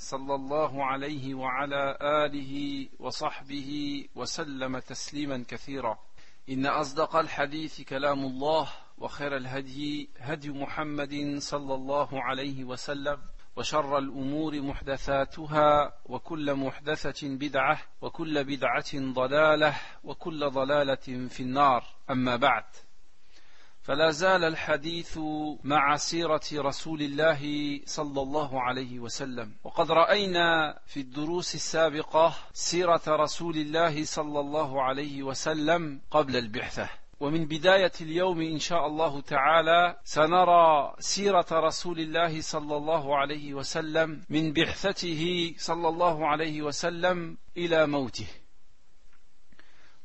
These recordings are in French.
صلى الله عليه وعلى آله وصحبه وسلم تسليما كثيرا. إن أصدق الحديث كلام الله وخير الهدي هدي محمد صلى الله عليه وسلم وشر الأمور محدثاتها وكل محدثة بدعة وكل بدعة ضلالة وكل ضلالة في النار. أما بعد فلا زال الحديث مع سيرة رسول الله صلى الله عليه وسلم. وقد رأينا في الدروس السابقة سيرة رسول الله صلى الله عليه وسلم قبل البعثة. ومن بداية اليوم إن شاء الله تعالى سنرى سيرة رسول الله صلى الله عليه وسلم من بعثته صلى الله عليه وسلم إلى موته.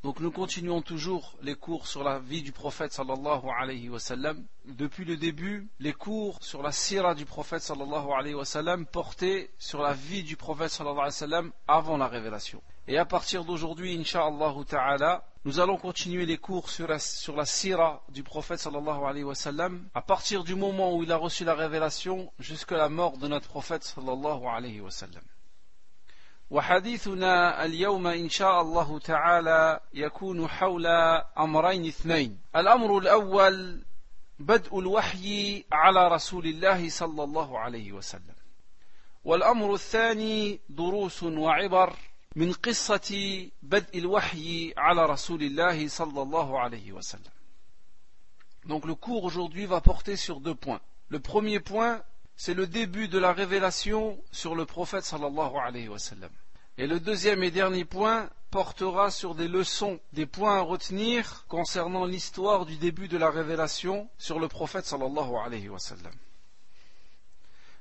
Donc nous continuons toujours les cours sur la vie du prophète sallallahu alayhi wa sallam. Depuis le début, les cours sur la sira du prophète sallallahu alayhi portaient sur la vie du prophète sallallahu avant la révélation. Et à partir d'aujourd'hui, insha'Allah ta'ala, nous allons continuer les cours sur la, sur du prophète sallallahu à partir du moment où il a reçu la révélation jusqu'à la mort de notre prophète sallallahu alayhi wa sallam. وحديثنا اليوم إن شاء الله تعالى يكون حول أمرين اثنين. الأمر الأول بدء الوحي على رسول الله صلى الله عليه وسلم. والأمر الثاني دروس وعبر من قصة بدء الوحي على رسول الله صلى الله عليه وسلم. Donc le cours aujourd'hui va porter sur deux points. Le premier point, c'est le début de la révélation sur le prophète sallallahu alayhi wa sallam. Et le deuxième et dernier point portera sur des leçons, des points à retenir concernant l'histoire du début de la révélation sur le prophète sallallahu alayhi wa sallam.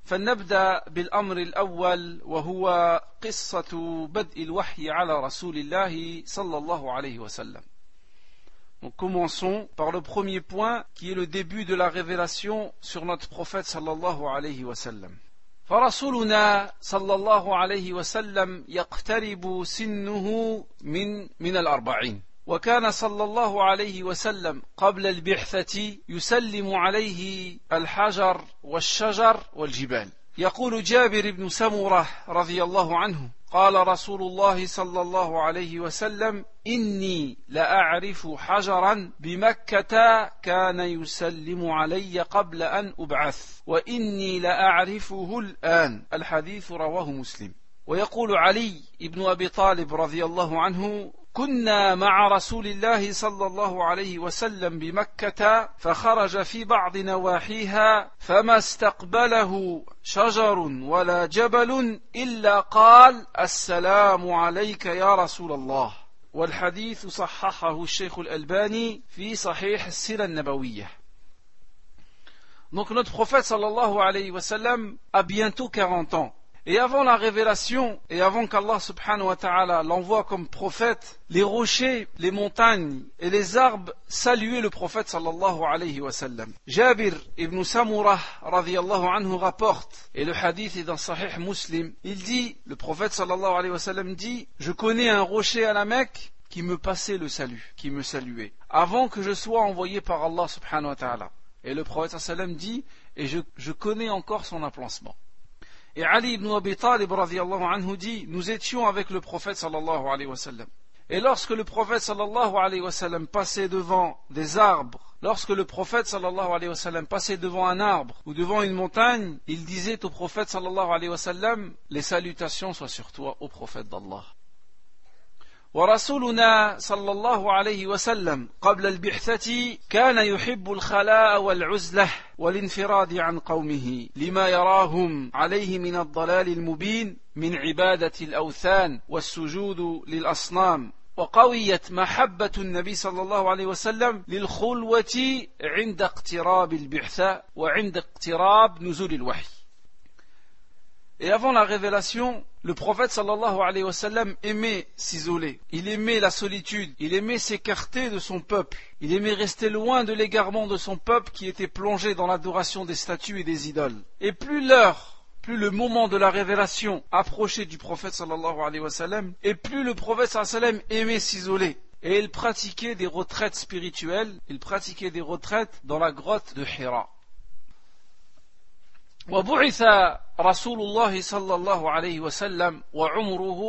فلنبدأ بالأمر الأول وهو قصة بدء الوحي على رسول الله صلى الله عليه وسلم. Donc commençons par le premier point qui est le début de la révélation sur notre prophète sallallahu alayhi wa sallam. فرسولنا صلى الله عليه وسلم يقترب سنه من من الأربعين وكان صلى الله عليه وسلم قبل البعثة يسلم عليه الحجر والشجر والجبال يقول جابر بن سمرة رضي الله عنه قال رسول الله صلى الله عليه وسلم إني لأعرف حجرا بمكة كان يسلم علي قبل أن أبعث وإني لأعرفه الآن. الحديث رواه مسلم. ويقول علي بن أبي طالب رضي الله عنه كنا مع رسول الله صلى الله عليه وسلم بمكة فخرج في بعض نواحيها فما استقبله شجر ولا جبل إلا قال السلام عليك يا رسول الله والحديث صححه الشيخ الألباني في صحيح السيرة النبوية Donc notre prophète sallallahu alayhi wa sallam a bientôt 40 ans. Et avant la révélation, et avant qu'Allah subhanahu wa ta'ala l'envoie comme prophète, les rochers, les montagnes et les arbres saluaient le prophète sallallahu alayhi wa sallam. Jabir ibn Samurah radiallahu anhu rapporte, et le hadith est dans Sahih Muslim, il dit, le prophète alayhi wa sallam dit, je connais un rocher à la Mecque qui me passait le salut, qui me saluait, avant que je sois envoyé par Allah subhanahu wa ta'ala. Et le prophète alayhi wa sallam dit, et je, je connais encore son emplacement. Et Ali ibn Abi Talib anhu dit Nous étions avec le prophète sallallahu alayhi wa sallam. Et lorsque le prophète sallallahu alayhi wa sallam passait devant des arbres, lorsque le prophète sallallahu alayhi wa sallam passait devant un arbre ou devant une montagne, il disait au prophète sallallahu alayhi wa sallam Les salutations soient sur toi, au prophète d'Allah. ورسولنا صلى الله عليه وسلم قبل البعثة كان يحب الخلاء والعزلة والانفراد عن قومه لما يراهم عليه من الضلال المبين من عبادة الأوثان والسجود للأصنام. وقويت محبة النبي صلى الله عليه وسلم للخلوة عند اقتراب البعثة وعند اقتراب نزول الوحي. Et avant la révélation, le prophète sallallahu alayhi wa sallam aimait s'isoler. Il aimait la solitude. Il aimait s'écarter de son peuple. Il aimait rester loin de l'égarement de son peuple qui était plongé dans l'adoration des statues et des idoles. Et plus l'heure plus le moment de la révélation approchait du prophète sallallahu alayhi wa sallam, et plus le prophète sallallahu alayhi wa sallam aimait s'isoler. Et il pratiquait des retraites spirituelles, il pratiquait des retraites dans la grotte de Hira. وبعث رسول الله صلى الله عليه وسلم وعمره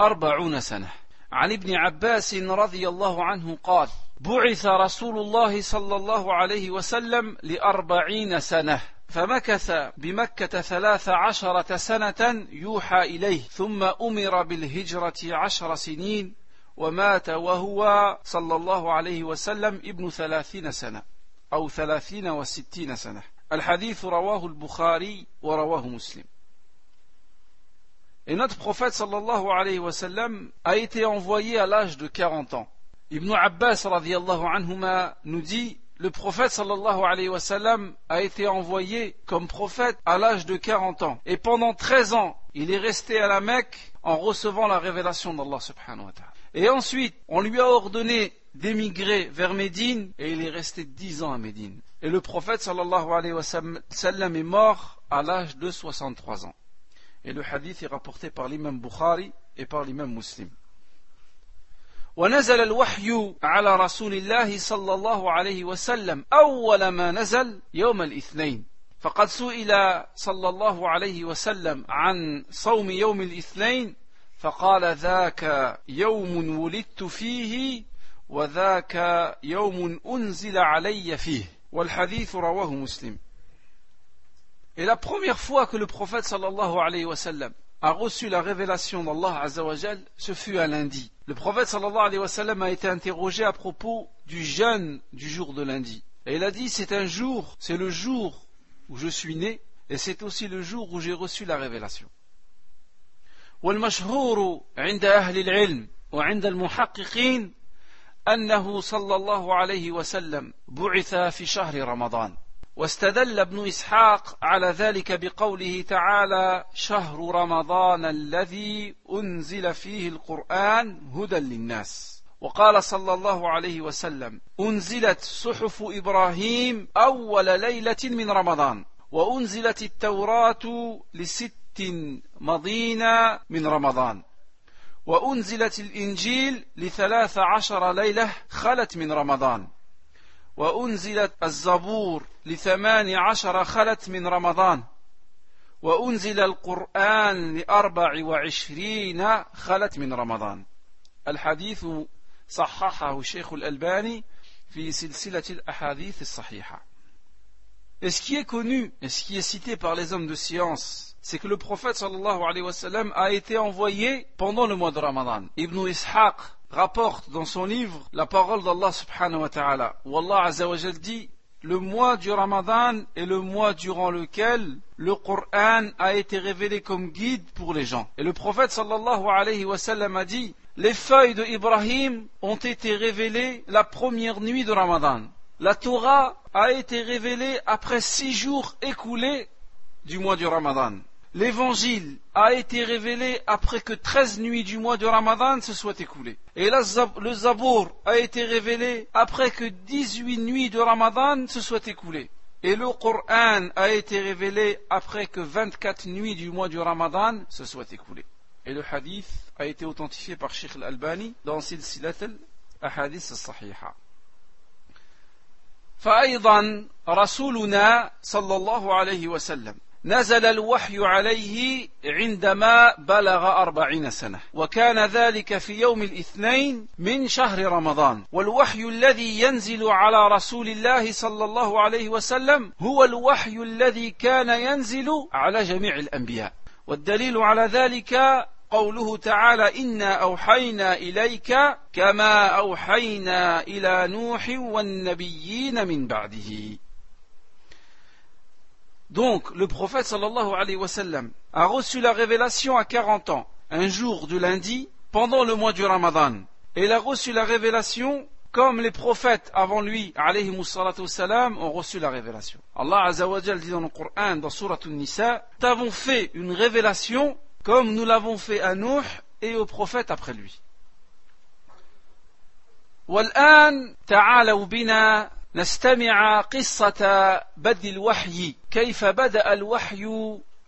أربعون سنة. عن ابن عباس رضي الله عنه قال بعث رسول الله صلى الله عليه وسلم لأربعين سنة فمكث بمكة ثلاث عشرة سنة يوحى إليه ثم أمر بالهجرة عشر سنين ومات وهو صلى الله عليه وسلم ابن ثلاثين سنة أو ثلاثين وستين سنة. Al-Hadith rawahu al-Bukhari Muslim. Et notre prophète sallallahu alayhi wa sallam a été envoyé à l'âge de 40 ans. Ibn Abbas radiallahu anhuma nous dit le prophète sallallahu alayhi wa sallam a été envoyé comme prophète à l'âge de 40 ans. Et pendant 13 ans, il est resté à la Mecque en recevant la révélation d'Allah subhanahu wa ta'ala. Et ensuite, on lui a ordonné d'émigrer vers Médine et il est resté 10 ans à Médine. Et le prophète sallallahu alayhi wa sallam est mort à l'âge de 63 ans. Et le hadith est rapporté par l'imam Bukhari et par l'imam Muslim. ونزل الوحي على رسول الله صلى الله عليه وسلم أول ما نزل يوم الاثنين فقد سئل صلى الله عليه وسلم عن صوم يوم الاثنين فقال ذاك يوم ولدت فيه وذاك يوم أنزل علي فيه Et la première fois que le prophète sallallahu alayhi wa sallam a reçu la révélation d'Allah Azzawajal, ce fut un lundi. Le prophète sallallahu alayhi wa sallam a été interrogé à propos du jeûne du jour de lundi. Et il a dit, c'est un jour, c'est le jour où je suis né, et c'est aussi le jour où j'ai reçu la révélation. والمشهور عند أهل العلم وعند المحققين أنه صلى الله عليه وسلم بعث في شهر رمضان. واستدل ابن إسحاق على ذلك بقوله تعالى شهر رمضان الذي أنزل فيه القرآن هدى للناس وقال صلى الله عليه وسلم أنزلت صحف إبراهيم أول ليلة من رمضان وأنزلت التوراة لست مضين من رمضان وأنزلت الإنجيل لثلاث عشر ليلة خلت من رمضان. وأنزلت الزبور لثمان عشر خلت من رمضان. وأنزل القرآن لأربع وعشرين خلت من رمضان. الحديث صححه الشيخ الألباني في سلسلة الأحاديث الصحيحة. Et ce qui est connu, et ce qui est cité par les hommes de science, c'est que le prophète a été envoyé pendant le mois de Ramadan. Ibn Ishaq rapporte dans son livre la parole d'Allah subhanahu wa ta'ala, où Allah dit le mois du Ramadan est le mois durant lequel le Coran a été révélé comme guide pour les gens. Et le prophète a dit les feuilles de Ibrahim ont été révélées la première nuit de Ramadan. La Torah a été révélée après six jours écoulés du mois du Ramadan l'évangile a été révélé après que 13 nuits du mois de Ramadan se soient écoulées. Et le Zabour a été révélé après que 18 nuits de Ramadan se soient écoulées. Et le Coran a été révélé après que 24 nuits du mois du Ramadan se soient écoulées. Et le hadith a été authentifié par Sheikh al-Albani dans Silsilat al-Ahadith al-Sahiha. فأيضا رسولنا صلى الله عليه وسلم نزل الوحي عليه عندما بلغ أربعين سنة وكان ذلك في يوم الاثنين من شهر رمضان. والوحي الذي ينزل على رسول الله صلى الله عليه وسلم هو الوحي الذي كان ينزل على جميع الأنبياء. والدليل على ذلك قوله تعالى إنا أوحينا إليك كما أوحينا إلى نوح والنبيين من بعده. Donc, le prophète sallallahu alayhi wa sallam a reçu la révélation à 40 ans, un jour de lundi, pendant le mois du Ramadan. Et il a reçu la révélation comme les prophètes avant lui, salam, ont reçu la révélation. Allah Azzawajal dit dans le Coran, dans Surah An-Nisa, nous avons fait une révélation comme nous l'avons fait à Nuh et aux prophètes après lui. والآن تعالوا بنا نستمع قصة بدء الوحي كيف بدأ الوحي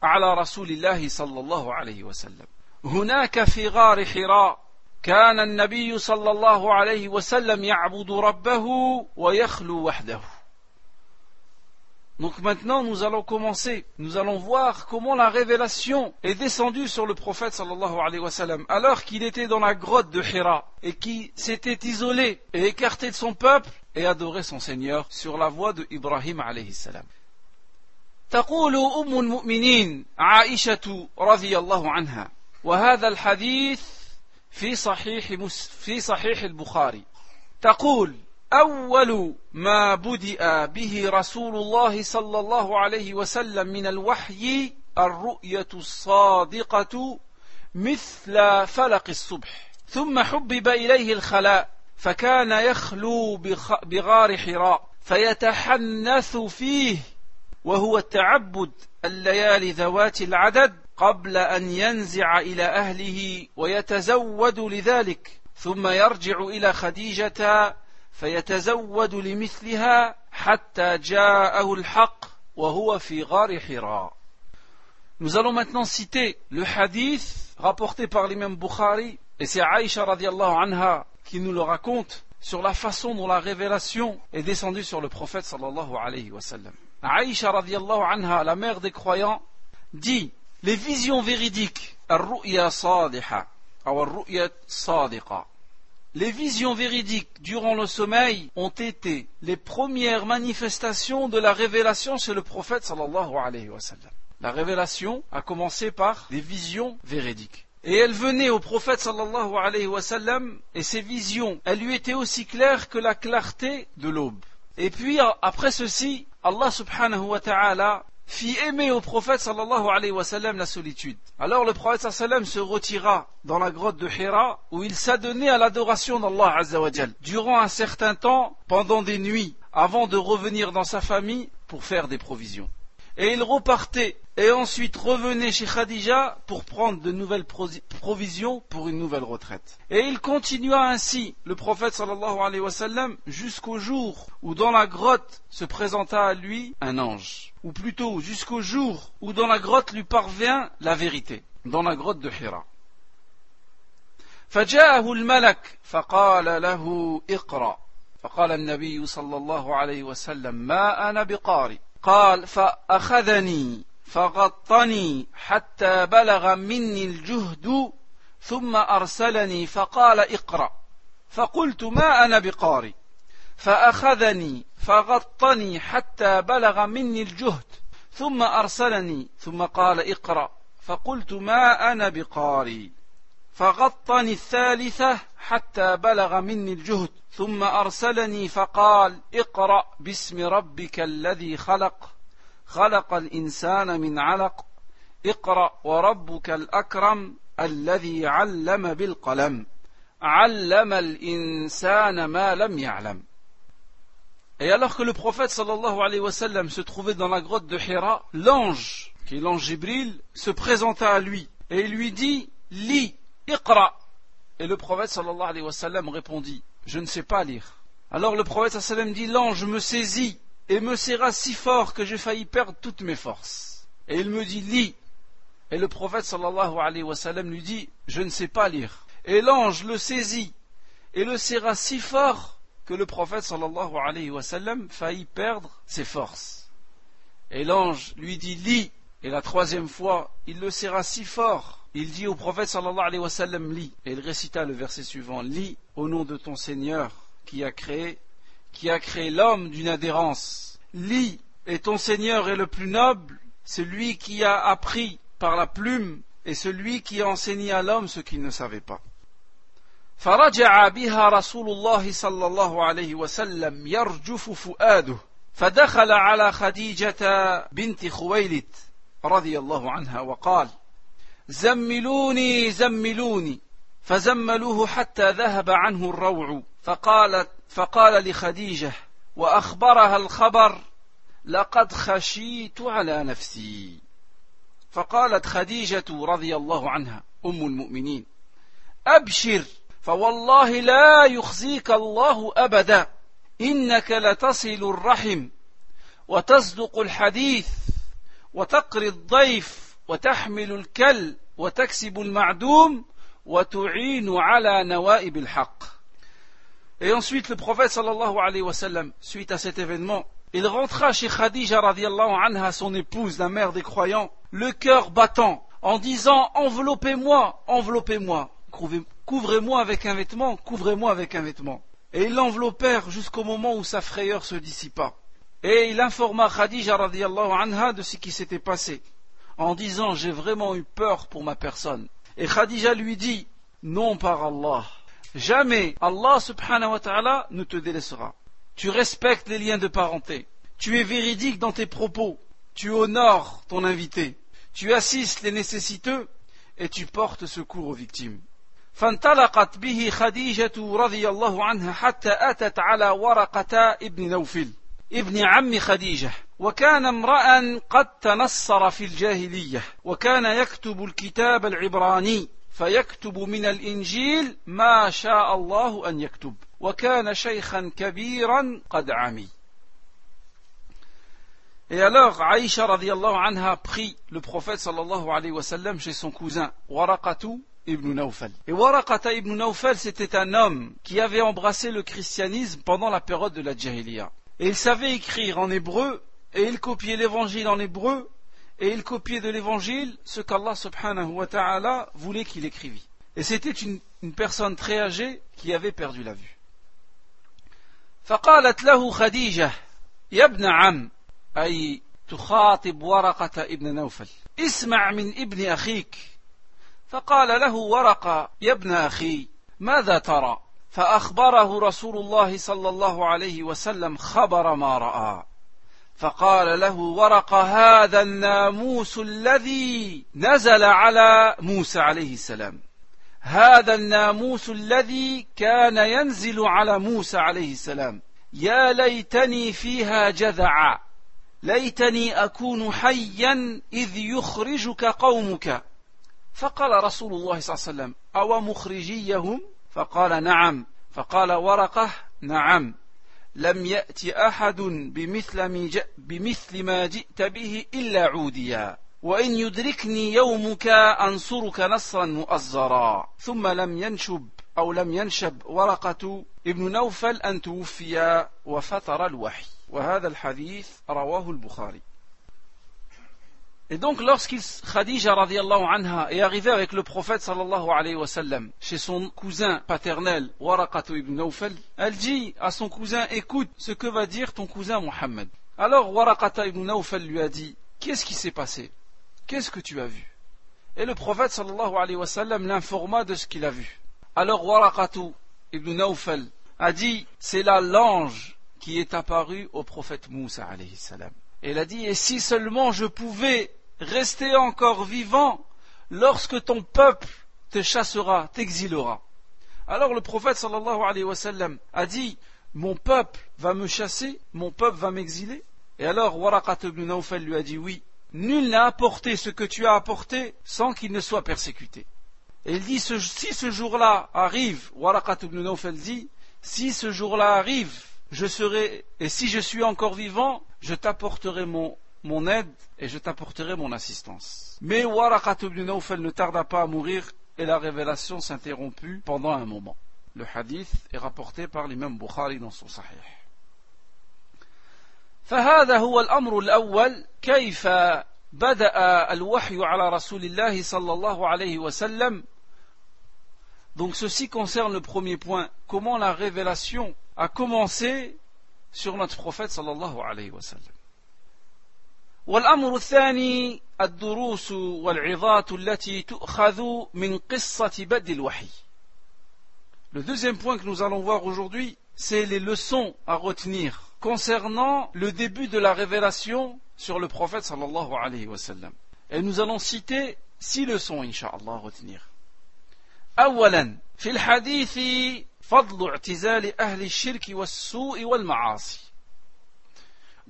على رسول الله صلى الله عليه وسلم. هناك في غار حراء كان النبي صلى الله عليه وسلم يعبد ربه ويخلو وحده. Donc maintenant, nous allons commencer, nous allons voir comment la révélation est descendue sur le prophète sallallahu alayhi wa sallam, alors qu'il était dans la grotte de Hira et qui s'était isolé et écarté de son peuple et adorait son Seigneur sur la voie de Ibrahim alayhi salam. تقول أم المؤمنين عائشة رضي الله عنها وهذا الحديث في صحيح في صحيح البخاري تقول أول ما بدأ به رسول الله صلى الله عليه وسلم من الوحي الرؤية الصادقة مثل فلق الصبح. ثم حبب إليه الخلاء فكان يخلو بغار حراء فيتحنث فيه وهو التعبد الليالي ذوات العدد قبل أن ينزع إلى أهله ويتزود لذلك. ثم يرجع إلى خديجة فيتزود لمثلها حتى جاءه الحق وهو في غار حراء Nous allons maintenant citer le hadith rapporté par l'imam Bukhari et c'est Aïcha radiallahu anha qui nous le raconte sur la façon dont la révélation est descendue sur le prophète sallallahu alayhi wa sallam. Aïcha radiallahu anha, la mère des croyants, dit les visions véridiques, les visions véridiques durant le sommeil ont été les premières manifestations de la révélation chez le prophète sallallahu alayhi wa sallam. La révélation a commencé par des visions véridiques. Et elle venait au prophète sallallahu alayhi wa sallam, et ces visions, elles lui étaient aussi claires que la clarté de l'aube. Et puis, après ceci, Allah subhanahu wa ta'ala fit aimer au prophète sallallahu alayhi wa sallam la solitude. Alors le prophète sallallahu se retira dans la grotte de Hira où il s'adonnait à l'adoration d'Allah durant un certain temps pendant des nuits avant de revenir dans sa famille pour faire des provisions et il repartait et ensuite revenait chez Khadija pour prendre de nouvelles provisions pour une nouvelle retraite. Et il continua ainsi, le prophète sallallahu alayhi wa sallam, jusqu'au jour où dans la grotte se présenta à lui un ange. Ou plutôt jusqu'au jour où dans la grotte lui parvient la vérité, dans la grotte de Hira. فجاءه الملك فقال له اقرأ فقال النبي صلى الله عليه وسلم ما أنا بقارئ قال فأخذني فغطني حتى بلغ مني الجهد ثم أرسلني فقال اقرأ. فقلت ما أنا بقارئ. فأخذني فغطني حتى بلغ مني الجهد ثم أرسلني ثم قال اقرأ. فقلت ما أنا بقارئ. فغطني الثالثة حتى بلغ مني الجهد. ثم أرسلني فقال اقرأ باسم ربك الذي خلق خلق الإنسان من علق اقرأ وربك الأكرم الذي علم بالقلم علم الإنسان ما لم يعلم Et alors que le prophète sallallahu alayhi wa sallam se trouvait dans la grotte de Hira, l'ange, qui est l'ange Jibril, se présenta à lui et lui dit Lis Iqra. Et le prophète sallallahu alayhi wa sallam répondit Je ne sais pas lire. Alors le prophète dit L'ange me saisit et me serra si fort que j'ai failli perdre toutes mes forces. Et il me dit Lis. Et le prophète sallallahu lui dit Je ne sais pas lire. Et l'ange le saisit et le serra si fort que le prophète sallallahu alayhi wa faillit perdre ses forces. Et l'ange lui dit Lis. Et la troisième fois, il le serra si fort il dit au prophète sallallahu alayhi wa sallam lis et il récita le verset suivant lis au nom de ton Seigneur qui a créé qui a créé l'homme d'une adhérence lis et ton Seigneur est le plus noble celui qui a appris par la plume et celui qui a enseigné à l'homme ce qu'il ne savait pas فرجع بها رسول الله صلى الله عليه وسلم يرجف فؤاده فدخل على خديجة بنت خويلد رضي الله عنها وقال زملوني زملوني. فزملوه حتى ذهب عنه الروع. فقالت فقال لخديجة وأخبرها الخبر لقد خشيت على نفسي. فقالت خديجة رضي الله عنها أم المؤمنين أبشر فوالله لا يخزيك الله أبدا. إنك لتصل الرحم وتصدق الحديث وتقري الضيف وتحمل الكل وتكسب المعدوم وتعين على نوائب الحق Et ensuite, le prophète sallallahu alayhi wa sallam, suite à cet événement, il rentra chez Khadija radiallahu anha, son épouse, la mère des croyants, le cœur battant, en disant Enveloppez-moi, enveloppez-moi, couvrez-moi avec un vêtement, couvrez-moi avec un vêtement. Et ils l'enveloppèrent jusqu'au moment où sa frayeur se dissipa. Et il informa Khadija radiallahu anha de ce qui s'était passé, en disant J'ai vraiment eu peur pour ma personne. Et Khadija lui dit Non par Allah, jamais Allah subhanahu wa ta'ala ne te délaissera. Tu respectes les liens de parenté, tu es véridique dans tes propos, tu honores ton invité, tu assistes les nécessiteux et tu portes secours aux victimes. فانطلقت به خديجة رضي الله عنها حتى أتت على ورقة ابن نوفل ابن عم خديجة وكان امرأ قد تنصر في الجاهلية وكان يكتب الكتاب العبراني فيكتب من الإنجيل ما شاء الله أن يكتب وكان شيخا كبيرا قد عمي Et alors, Aïcha radiallahu anha prit le prophète sallallahu alayhi wa sallam chez son cousin Waraqatu ibn Nawfal. Et Waraqata ibn Nawfal, c'était un homme qui avait embrassé le christianisme pendant la période de la Jahiliya. Et il savait écrire en hébreu, et il copiait l'évangile en hébreu, et il copiait de l'évangile ce qu'Allah subhanahu wa ta'ala voulait qu'il écrivît. Et c'était une, une personne très âgée qui avait perdu la vue. فقالت له خديجة يا ابن عم أي تخاطب ورقة ابن نوفل اسمع من ابن أخيك فقال له ورقة يا ابن أخي ماذا ترى فأخبره رسول الله صلى الله عليه وسلم خبر ما رأى. فقال له ورقة هذا الناموس الذي نزل على موسى عليه السلام. هذا الناموس الذي كان ينزل على موسى عليه السلام. يا ليتني فيها جذعا ليتني أكون حيا إذ يخرجك قومك. فقال رسول الله صلى الله عليه وسلم أو مخرجيهم فقال نعم. فقال ورقه نعم. لم يات أحد بمثل, بمثل ما جئت به إلا عوديا. وإن يدركني يومك أنصرك نصرا مؤزرا. ثم لم ينشب أو لم ينشب ورقة ابن نوفل أن توفي وفتر الوحي. وهذا الحديث رواه البخاري. Et donc, lorsqu'il, Khadija radiallahu anha, est arrivé avec le prophète sallallahu alayhi wa sallam, chez son cousin paternel, Waraqatu ibn Nawfal, elle dit à son cousin, écoute ce que va dire ton cousin Muhammad. Alors, Waraqata ibn Nawfal lui a dit, qu'est-ce qui s'est passé? Qu'est-ce que tu as vu? Et le prophète sallallahu alayhi wa sallam l'informa de ce qu'il a vu. Alors Waraqatu ibn Nawfal a dit c'est là l'ange qui est apparu au prophète Moussa alayhi salam. Et il a dit et si seulement je pouvais rester encore vivant lorsque ton peuple te chassera, t'exilera. Alors le prophète a dit mon peuple va me chasser, mon peuple va m'exiler. Et alors Waraqat ibn Nawfal lui a dit oui, Nul n'a apporté ce que tu as apporté sans qu'il ne soit persécuté. Et il dit, si ce jour-là arrive, Waraqat ibn Nawfal dit, si ce jour-là arrive, je serai, et si je suis encore vivant, je t'apporterai mon, mon aide et je t'apporterai mon assistance. Mais Waraqat ibn Nawfal ne tarda pas à mourir et la révélation s'interromput pendant un moment. Le hadith est rapporté par l'imam Bukhari dans son Sahih. فهذا هو الأمر الأول كيف بدأ الوحي على رسول الله صلى الله عليه وسلم Donc ceci concerne le premier point, comment la révélation a commencé sur notre prophète صلى الله عليه وسلم. والأمر الثاني الدروس والعظات التي تؤخذ من قصة بدء الوحي. Le deuxième point que nous allons voir aujourd'hui, c'est les leçons à retenir concernant le début de la révélation sur le prophète sallallahu alayhi wa sallam. Et nous allons citer six leçons, inshallah, à retenir. أولا في الحديث فضل اعتزال أهل الشرك والسوء والمعاصي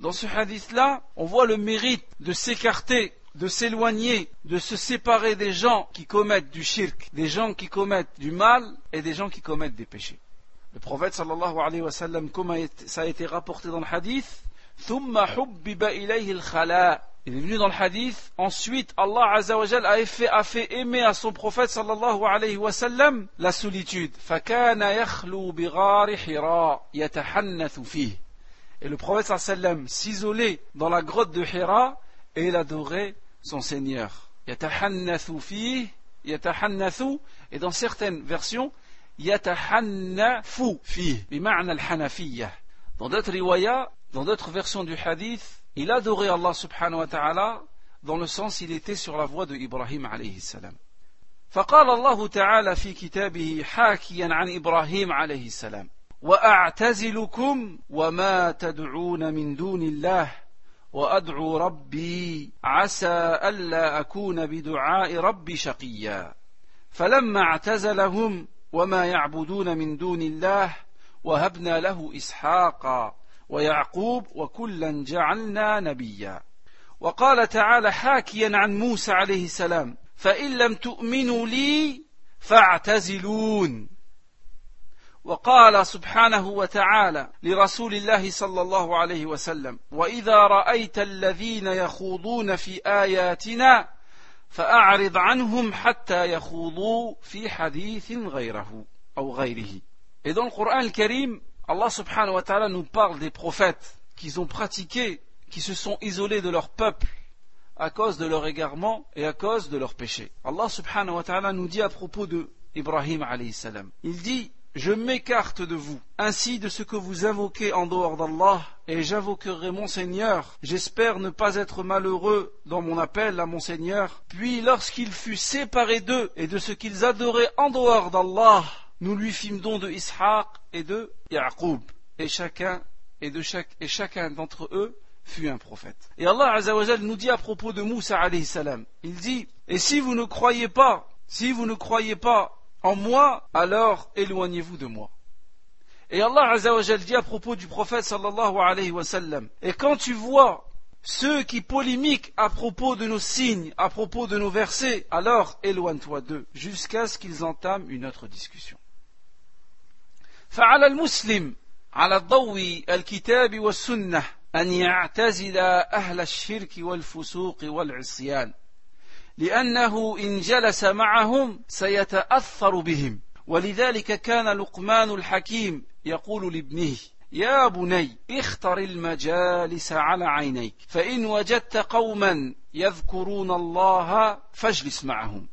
Dans ce hadith-là, on voit le mérite de s'écarter, de s'éloigner, de se séparer des gens qui commettent du shirk, des gens qui commettent du mal et des gens qui commettent des péchés. Le prophète sallallahu alayhi wa sallam, comme ça a été rapporté dans le hadith, ثم حبب إليه الخلاء il est venu dans le hadith. Ensuite, Allah Azzawajal a fait, a fait aimer à son prophète sallallahu alayhi wa sallam la solitude. فَكَانَ يَخْلُو بِغَارِ حِرَاء يَتَحَنَّثُ فِيهِ Et le prophète sallallahu alayhi wa sallam s'isolait dans la grotte de Hira et il adorait son Seigneur. يَتَحَنَّثُ فِيهِ يَتَحَنَّثُ Et dans certaines versions, يَتَحَنَّفُ فِيهِ بمعنى الحنفية. Dans d'autres riwayas, dans d'autres versions du hadith, il adorait Allah subhanahu wa ta'ala dans le sens il était sur la voie de Ibrahim alayhi salam. فقال الله تعالى في كتابه حاكيا عن إبراهيم عليه السلام وأعتزلكم وما تدعون من دون الله وأدعو ربي عسى ألا أكون بدعاء ربي شقيا. فلما اعتزلهم وما يعبدون من دون الله وهبنا له إسحاق ويعقوب وكلا جعلنا نبيا. وقال تعالى حاكيا عن موسى عليه السلام فإن لم تؤمنوا لي فاعتزلون. وقال سبحانه وتعالى لرسول الله صلى الله عليه وسلم واذا رايت الذين يخوضون في اياتنا فاعرض عنهم حتى يخوضوا في حديث غيره أو غيره Et dans le Coran al-Karim, Allah subhanahu wa nous parle des prophètes qu'ils ont pratiqués, qui se sont isolés de leur peuple à cause de leur égarement et à cause de leur péché. Allah subhanahu wa ta'ala nous dit à propos de Ibrahim alayhi salam. Il dit je m'écarte de vous, ainsi de ce que vous invoquez en dehors d'Allah, et j'invoquerai mon Seigneur. J'espère ne pas être malheureux dans mon appel à mon Seigneur. Puis lorsqu'il fut séparé d'eux et de ce qu'ils adoraient en dehors d'Allah, nous lui fîmes don de Ishaq et de Yaqub, et chacun et de chaque et chacun d'entre eux fut un prophète. Et Allah Azzawajal nous dit à propos de Moussa il dit Et si vous ne croyez pas, si vous ne croyez pas en moi, alors éloignez-vous de moi. Et Allah Azzawajal dit à propos du prophète sallallahu alayhi wa sallam, Et quand tu vois ceux qui polémiquent à propos de nos signes, à propos de nos versets, alors éloigne-toi d'eux, jusqu'à ce qu'ils entament une autre discussion. فعلى المسلم على الضوء الكتاب والسنة أن يعتزل أهل الشرك والفسوق والعصيان لأنه إن جلس معهم سيتأثر بهم. ولذلك كان لقمان الحكيم يقول لابنه يا بني اختر المجالس على عينيك فإن وجدت قوما يذكرون الله فاجلس معهم.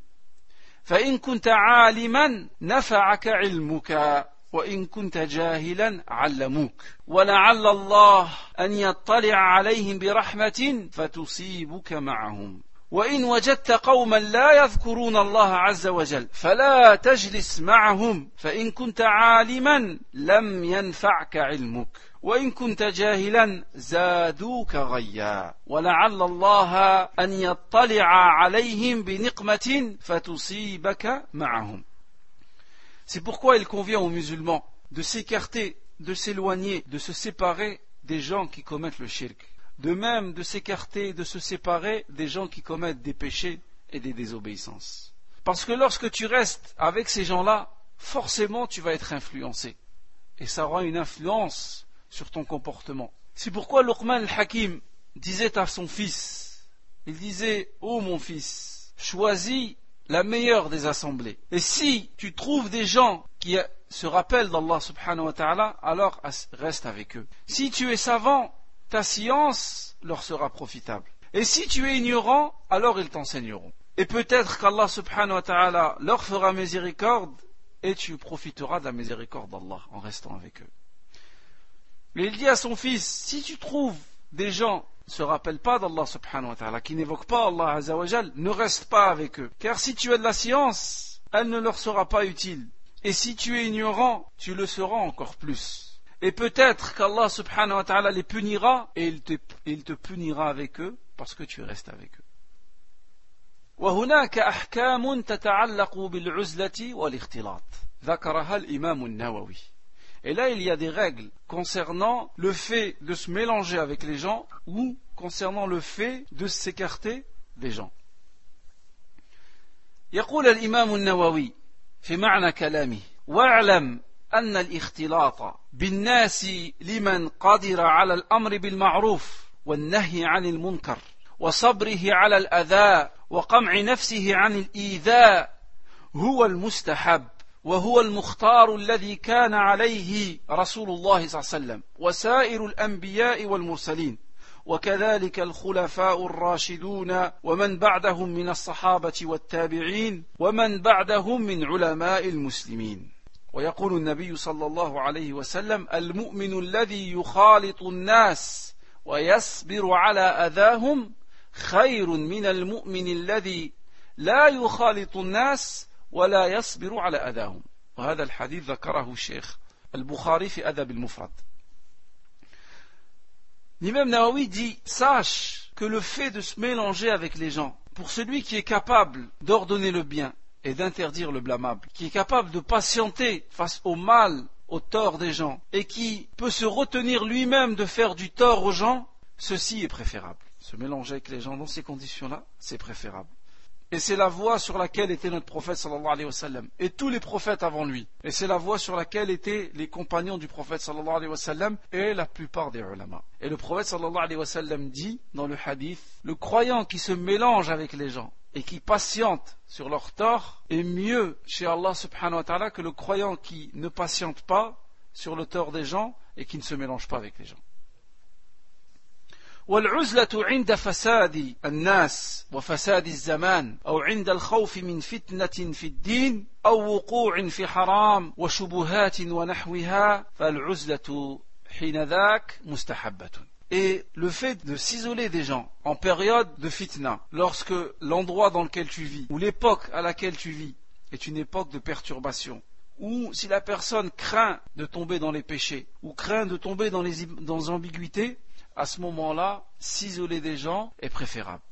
فإن كنت عالما نفعك علمك وإن كنت جاهلا علموك. ولعل الله أن يطلع عليهم برحمة فتصيبك معهم. وإن وجدت قوما لا يذكرون الله عز وجل فلا تجلس معهم فإن كنت عالما لم ينفعك علمك وإن كنت جاهلا زادوك غيا ولعل الله أن يطلع عليهم بنقمة فتصيبك معهم C'est pourquoi il convient aux musulmans de s'écarter, de s'éloigner, de se séparer des gens qui commettent le shirk. De même de s'écarter, de se séparer des gens qui commettent des péchés et des désobéissances. Parce que lorsque tu restes avec ces gens-là, forcément tu vas être influencé. Et ça aura une influence sur ton comportement. C'est pourquoi Luqman al-Hakim disait à son fils, il disait, ô oh mon fils, choisis la meilleure des assemblées. Et si tu trouves des gens qui se rappellent d'Allah subhanahu wa ta'ala, alors reste avec eux. Si tu es savant, ta science leur sera profitable. Et si tu es ignorant, alors ils t'enseigneront. Et peut-être qu'Allah subhanahu wa ta'ala leur fera miséricorde et tu profiteras de la miséricorde d'Allah en restant avec eux. Mais il dit à son fils, si tu trouves des gens se rappellent pas d'Allah subhanahu wa ta'ala, qui n'évoquent pas Allah azawajal, ne reste pas avec eux. Car si tu as de la science, elle ne leur sera pas utile. Et si tu es ignorant, tu le seras encore plus. Et peut-être qu'Allah subhanahu wa ta'ala les punira et il te, il te punira avec eux parce que tu restes avec eux. وهناك أحكام تتعلق بالعزلة والاختلاط ذكرها الإمام النووي Et là, il y a des règles concernant le fait de se mélanger avec les gens ou concernant le fait de s'écarter des gens. يقول الإمام النووي في معنى كلامه واعلم أن الاختلاط بالناس لمن قدر على الأمر بالمعروف والنهي عن المنكر وصبره على الأذى وقمع نفسه عن الإيذاء هو المستحب وهو المختار الذي كان عليه رسول الله صلى الله عليه وسلم وسائر الأنبياء والمرسلين وكذلك الخلفاء الراشدون ومن بعدهم من الصحابة والتابعين ومن بعدهم من علماء المسلمين ويقول النبي صلى الله عليه وسلم المؤمن الذي يخالط الناس ويصبر على أذاهم خير من المؤمن الذي لا يخالط الناس ولا يصبر على أذاهم. وهذا الحديث ذكره الشيخ البخاري في أدب المفرد. L'imam Nawawi dit Sache que le fait de se mélanger avec les gens, pour celui qui est capable d'ordonner le bien et d'interdire le blâmable, qui est capable de patienter face au mal, au tort des gens, et qui peut se retenir lui-même de faire du tort aux gens, ceci est préférable. Se mélanger avec les gens dans ces conditions-là, c'est préférable. Et c'est la voie sur laquelle était notre prophète sallallahu alayhi wa sallam. Et tous les prophètes avant lui. Et c'est la voie sur laquelle étaient les compagnons du prophète sallallahu alayhi wa sallam et la plupart des ulama. Et le prophète sallallahu alayhi wa sallam dit dans le hadith, le croyant qui se mélange avec les gens et qui patiente sur leur tort est mieux chez Allah subhanahu wa ta'ala que le croyant qui ne patiente pas sur le tort des gens et qui ne se mélange pas avec les gens. والعزلة عند فساد الناس وفساد الزمان أو عند الخوف من فتنة في الدين أو وقوع في حرام وشبهات ونحوها فالعزلة حين ذاك مستحبة et le fait de s'isoler des gens en période de fitna, lorsque l'endroit dans lequel tu vis, ou l'époque à laquelle tu vis, est une époque de perturbation, ou si la personne craint de tomber dans les péchés, ou craint de tomber dans les, dans ambiguïtés, à ce moment-là, s'isoler des gens est préférable.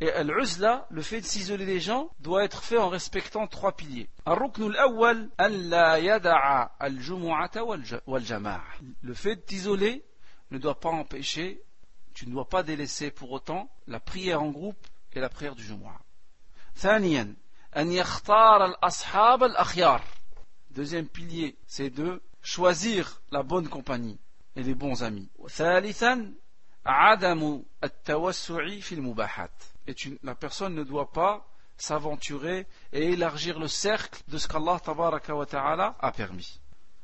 Et al-uzla, le fait de s'isoler des gens, doit être fait en respectant trois piliers. Le fait de t'isoler ne doit pas empêcher, tu ne dois pas délaisser pour autant la prière en groupe et la prière du Jumu'ah. Deuxième pilier, c'est de choisir la bonne compagnie et les bons amis Et la personne ne doit pas s'aventurer et élargir le cercle de ce qu'Allah tabaraka wa ta'ala a permis.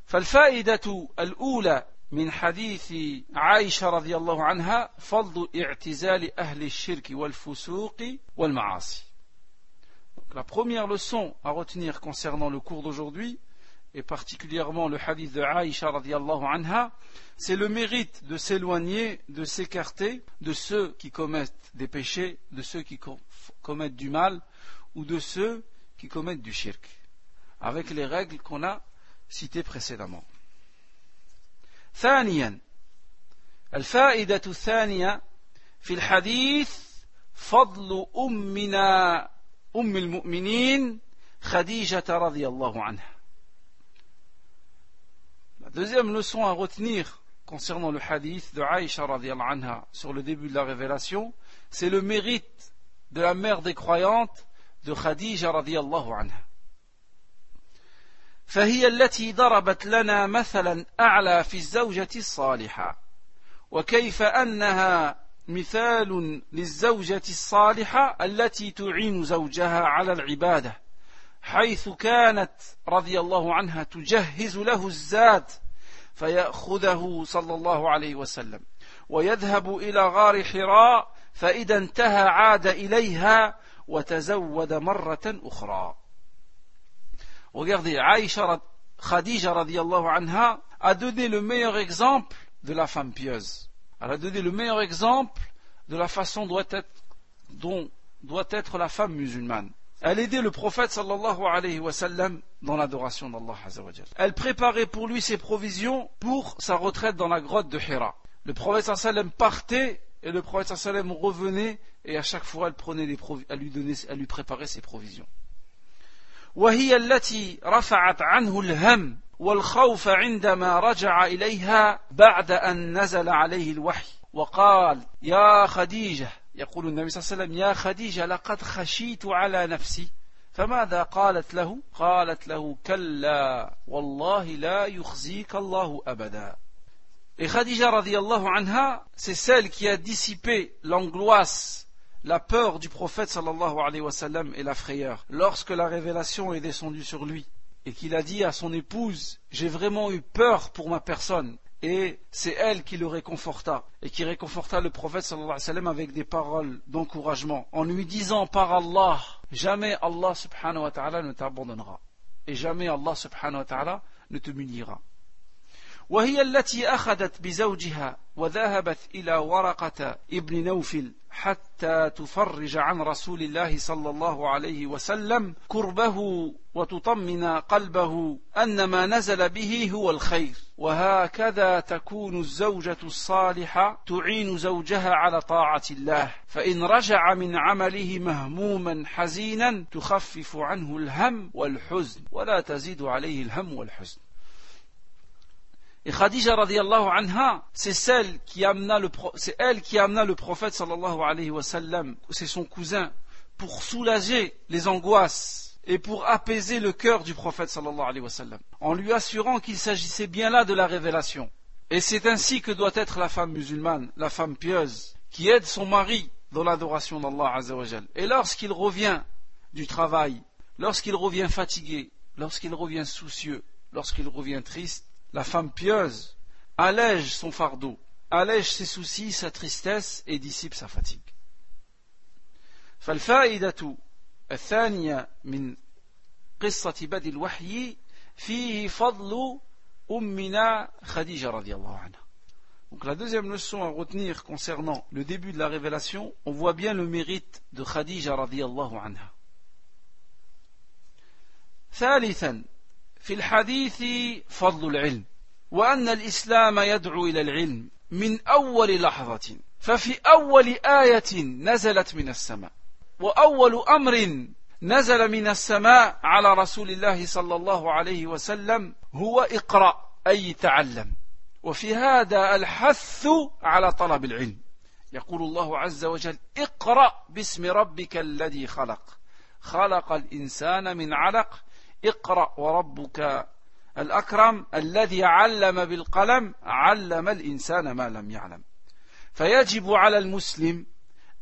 فالفائدة الأولى من حديث عائشة رضي الله عنها فضل اعتزال أهل الشرك والفسوق والمعاصي. La première leçon à retenir concernant le cours d'aujourd'hui, et particulièrement le hadith de Aïcha radiallahu anha, c'est le mérite de s'éloigner, de s'écarter de ceux qui commettent des péchés, de ceux qui commettent du mal ou de ceux qui commettent du shirk, avec les règles qu'on a citées précédemment. ثانيا الفائدة الثانية في الحديث فضل أمنا أم المؤمنين خديجة رضي الله عنها deuxième leçon à retenir concernant le hadith de Aïcha anha sur le début de la révélation, c'est le mérite de la mère des croyantes de Khadija radiallahu anha. فهي التي ضربت لنا مثلا أعلى في الزوجة الصالحة وكيف أنها مثال للزوجة الصالحة التي تعين زوجها على العبادة حيث كانت رضي الله عنها تجهز له الزاد فيأخذه صلى الله عليه وسلم ويذهب إلى غار حراء فإذا انتهى عاد إليها وتزود مرة أخرى وقرضي عائشة خديجة رضي الله عنها a donné le meilleur exemple de la femme pieuse. Elle a donné le meilleur exemple de la façon doit être, dont doit être la femme musulmane. Elle aidait le prophète sallallahu alayhi wa sallam dans l'adoration d'Allah azawajal. Elle préparait pour lui ses provisions pour sa retraite dans la grotte de Hira. Le prophète sallallahu alayhi wa sallam partait et le prophète sallam revenait et à chaque fois elle prenait les à lui donner à lui préparer ses provisions. وهي التي رفعت عنه الهم والخوف عندما رجع إليها بعد أن نزل عليه الوحي وقال يا خديجة يقول النبي صلى الله عليه وسلم يا خديجة لقد خشيت على نفسي فماذا قالت له قالت له كلا والله لا يخزيك الله أبدا Et Khadija radiallahu anha, c'est celle qui a dissipé l'angoisse, la peur du prophète sallallahu alayhi wa sallam et la frayeur lorsque la révélation est descendue sur lui et qu'il a dit à son épouse J'ai vraiment eu peur pour ma personne. et c'est elle qui le réconforta et qui réconforta le prophète avec des paroles d'encouragement en lui disant par Allah Jamais Allah subhanahu wa ta'ala ne t'abandonnera et jamais Allah subhanahu wa ta'ala ne te munira. وهي التي أخذت بزوجها وذهبت إلى ورقة ابن نوفل حتى تفرج عن رسول الله صلى الله عليه وسلم كربه وتطمن قلبه أن ما نزل به هو الخير. وهكذا تكون الزوجة الصالحة تعين زوجها على طاعة الله. فإن رجع من عمله مهموما حزينا تخفف عنه الهم والحزن ولا تزيد عليه الهم والحزن. Et Khadija radiallahu anha, c'est celle qui amena le, c'est elle qui amena le prophète sallallahu alayhi wa c'est son cousin, pour soulager les angoisses et pour apaiser le cœur du prophète sallallahu alayhi wa en lui assurant qu'il s'agissait bien là de la révélation. Et c'est ainsi que doit être la femme musulmane, la femme pieuse, qui aide son mari dans l'adoration d'Allah azawajal. Et lorsqu'il revient du travail, lorsqu'il revient fatigué, lorsqu'il revient soucieux, lorsqu'il revient triste, la femme pieuse allège son fardeau, allège ses soucis, sa tristesse et dissipe sa fatigue. فالفائدة الثانية من قصة بدء الوحي فيه فضل أمنا خديجة رضي الله عنها. Donc la deuxième leçon à retenir concernant le début de la révélation, on voit bien le mérite de Khadija radiallahu anha. ثالثا في الحديث فضل العلم وأن الإسلام يدعو إلى العلم من أول لحظة ففي أول آية نزلت من السماء وأول أمر نزل من السماء على رسول الله صلى الله عليه وسلم هو اقرأ أي تعلم. وفي هذا الحث على طلب العلم. يقول الله عز وجل اقرأ باسم ربك الذي خلق خلق الإنسان من علق اقرأ وربك الأكرم الذي علم بالقلم علم الإنسان ما لم يعلم. فيجب على المسلم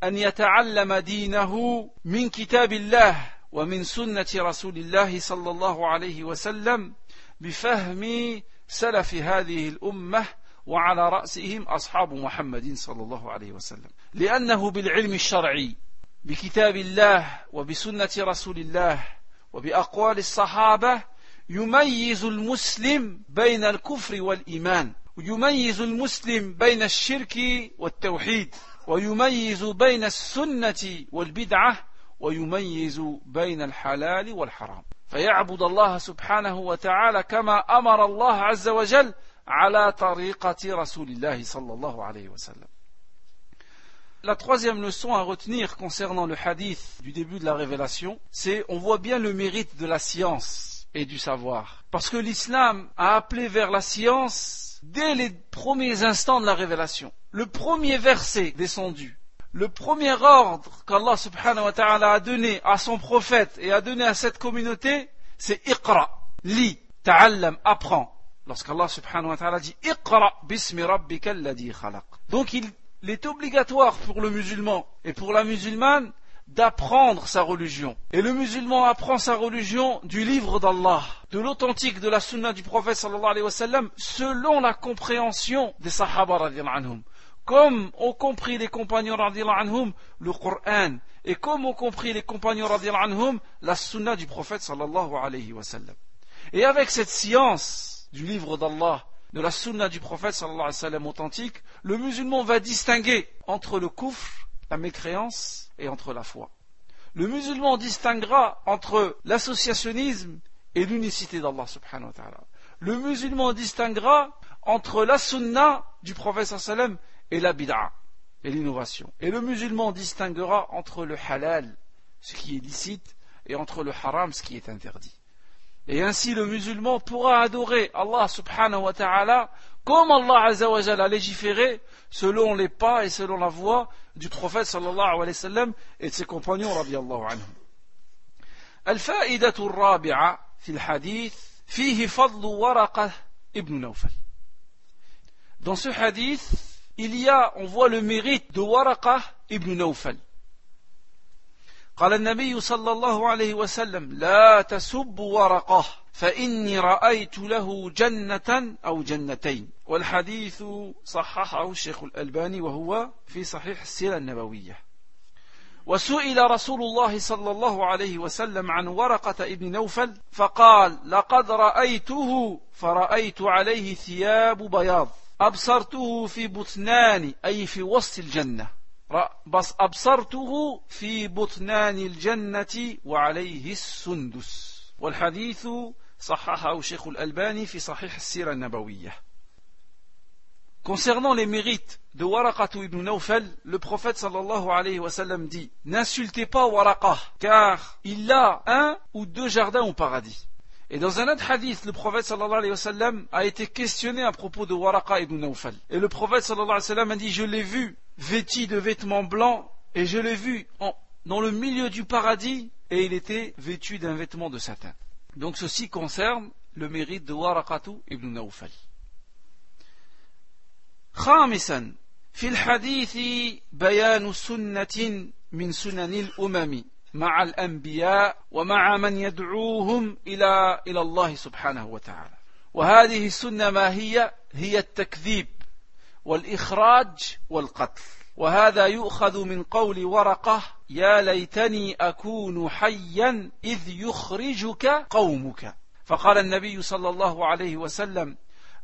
أن يتعلم دينه من كتاب الله ومن سنة رسول الله صلى الله عليه وسلم بفهم سلف هذه الأمة وعلى رأسهم أصحاب محمد صلى الله عليه وسلم. لأنه بالعلم الشرعي بكتاب الله وبسنة رسول الله وبأقوال الصحابة يميز المسلم بين الكفر والإيمان ويميز المسلم بين الشرك والتوحيد ويميز بين السنة والبدعة ويميز بين الحلال والحرام. فيعبد الله سبحانه وتعالى كما أمر الله عز وجل على طريقة رسول الله صلى الله عليه وسلم. La troisième leçon à retenir concernant le hadith du début de la révélation, c'est on voit bien le mérite de la science et du savoir. Parce que l'islam a appelé vers la science dès les premiers instants de la révélation. Le premier verset descendu, le premier ordre qu'Allah subhanahu wa ta'ala a donné à son prophète et a donné à cette communauté, c'est Iqra, lis, ta'allam, apprends. Lorsqu'Allah subhanahu wa ta'ala dit Iqra bismi rabbika alladhi khalaq. Donc il il est obligatoire pour le musulman et pour la musulmane d'apprendre sa religion. Et le musulman apprend sa religion du livre d'Allah, de l'authentique de la sunna du prophète sallallahu alayhi wa sallam, selon la compréhension des sahaba anhum. Comme ont compris les compagnons anhum le Coran, et comme ont compris les compagnons anhum la sunna du prophète sallallahu alayhi wa sallam. Et avec cette science du livre d'Allah, de la sunna du prophète sallallahu alayhi wa sallam authentique, le musulman va distinguer entre le kufr, la mécréance, et entre la foi. Le musulman distinguera entre l'associationnisme et l'unicité d'Allah subhanahu wa ta'ala. Le musulman distinguera entre la sunna du prophète sallam et la bid'a. et l'innovation. Et le musulman distinguera entre le halal, ce qui est licite, et entre le haram, ce qui est interdit. Et ainsi le musulman pourra adorer Allah subhanahu wa ta'ala comme Allah azawajal a légiféré selon les pas et selon la voie du prophète sallallahu alayhi wa sallam et de ses compagnons radiallahu anhum. الفائدة الرابعة في الحديث فيه فضل ورقة ابن نوفل. Dans ce hadith, il y a, on voit le mérite de Waraqah ibn Nawfal. قال النبي صلى الله عليه وسلم لا تسب ورقه فإني رأيت له جنة أو جنتين. والحديث صححه الشيخ الألباني وهو في صحيح السيرة النبوية. وسئل رسول الله صلى الله عليه وسلم عن ورقة ابن نوفل فقال لقد رأيته فرأيت عليه ثياب بياض أبصرته في بطنان أي في وسط الجنة. بس أبصرته في بطنان الجنة وعليه السندس والحديث صححه شيخ الألباني في صحيح السيرة النبوية Concernant les mérites de Waraqatu ibn Nawfal, le prophète sallallahu alayhi wa sallam dit N'insultez pas Waraqah, car il a un ou deux jardins au paradis. Et dans un autre hadith, le prophète sallallahu alayhi wa sallam a été questionné à propos de Waraqa ibn Nawfal. Et le prophète sallallahu alayhi wa sallam a dit Je l'ai vu vêtu de vêtements blancs et je l'ai vu dans le milieu du paradis et il était vêtu d'un vêtement de satin. Donc ceci concerne le mérite de Waraqatu ibn Nawfal. خامسا في الحديث بيان سنة من سنن الأمم مع الأنبياء ومع من يدعوهم إلى إلى الله سبحانه وتعالى وهذه السنة ما هي هي التكذيب والإخراج والقتل. وهذا يؤخذ من قول ورقة يا ليتني أكون حيا إذ يخرجك قومك. فقال النبي صلى الله عليه وسلم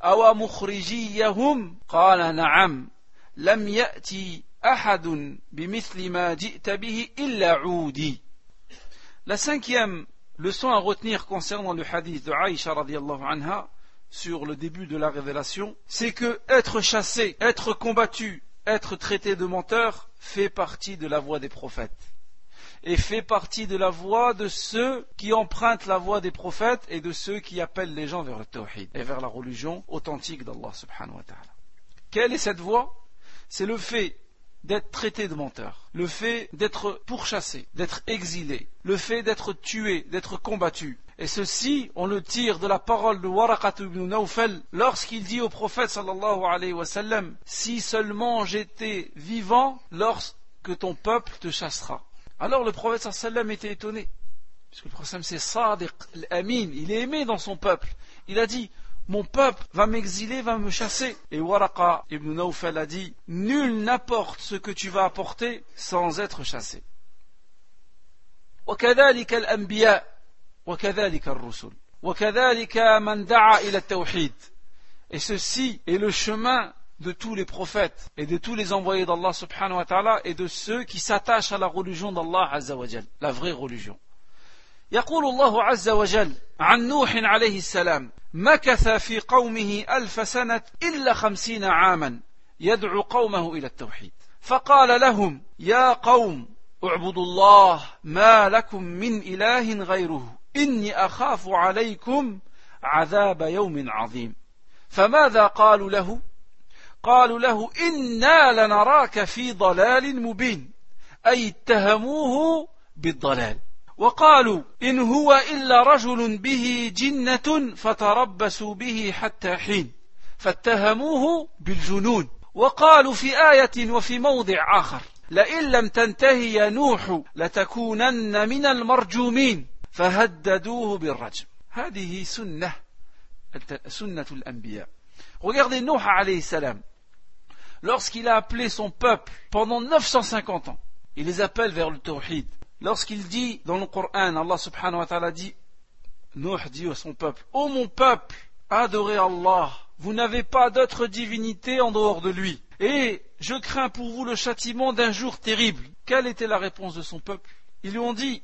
أو مخرجيهم؟ قال نعم. لم يأتي أحد بمثل ما جئت به إلا عودي. La cinquième leçon à retenir concernant le hadith de Aïcha radiallahu anha sur le début de la révélation, c'est que être chassé, être combattu, être traité de menteur fait partie de la voie des prophètes et fait partie de la voie de ceux qui empruntent la voie des prophètes et de ceux qui appellent les gens vers le tawhid et vers la religion authentique d'Allah subhanahu wa ta'ala. Quelle est cette voie C'est le fait d'être traité de menteur, le fait d'être pourchassé, d'être exilé, le fait d'être tué, d'être combattu. Et ceci, on le tire de la parole de Waraqat ibn Nawfal lorsqu'il dit au prophète sallallahu alayhi wa sallam Si seulement j'étais vivant lorsque ton peuple te chassera. Alors le prophète sallallahu alayhi wa sallam était étonné. Parce que le prophète c'est Sadiq, l'amin, il est aimé dans son peuple. Il a dit mon peuple va m'exiler, va me chasser. Et Waraqa ibn Nawfal a dit, nul n'apporte ce que tu vas apporter sans être chassé. وكذلك الأنبياء وكذلك الرسل وكذلك من دعا إلى التوحيد. Et ceci est le chemin de tous les prophètes et de tous les envoyés d'Allah subhanahu wa ta'ala et de ceux qui s'attachent à la religion d'Allah azza wa jal, la vraie religion. يقول الله عز وجل عن نوح عليه السلام مكث في قومه ألف سنة إلا خمسين عاما يدعو قومه إلى التوحيد. فقال لهم يا قوم اعبدوا الله ما لكم من إله غيره. إني أخاف عليكم عذاب يوم عظيم. فماذا قالوا له؟ قالوا له إنا لنراك في ضلال مبين. أي اتهموه بالضلال. وقالوا إن هو إلا رجل به جنة فتربصوا به حتى حين. فاتهموه بالجنون. وقالوا في آية وفي موضع آخر لئن لم تنتهي يا نوح لتكونن من المرجومين. فهددوه بالرجم هذه سنة سنة الأنبياء Regardez Nuh alayhi salam. Lorsqu'il a appelé son peuple pendant 950 ans, il les appelle vers le tawhid. Lorsqu'il dit dans le Coran, Allah subhanahu wa ta'ala dit, Nuh dit à son peuple, Ô mon peuple, adorez Allah, vous n'avez pas d'autre divinité en dehors de lui. Et je crains pour vous le châtiment d'un jour terrible. Quelle était la réponse de son peuple Ils lui ont dit,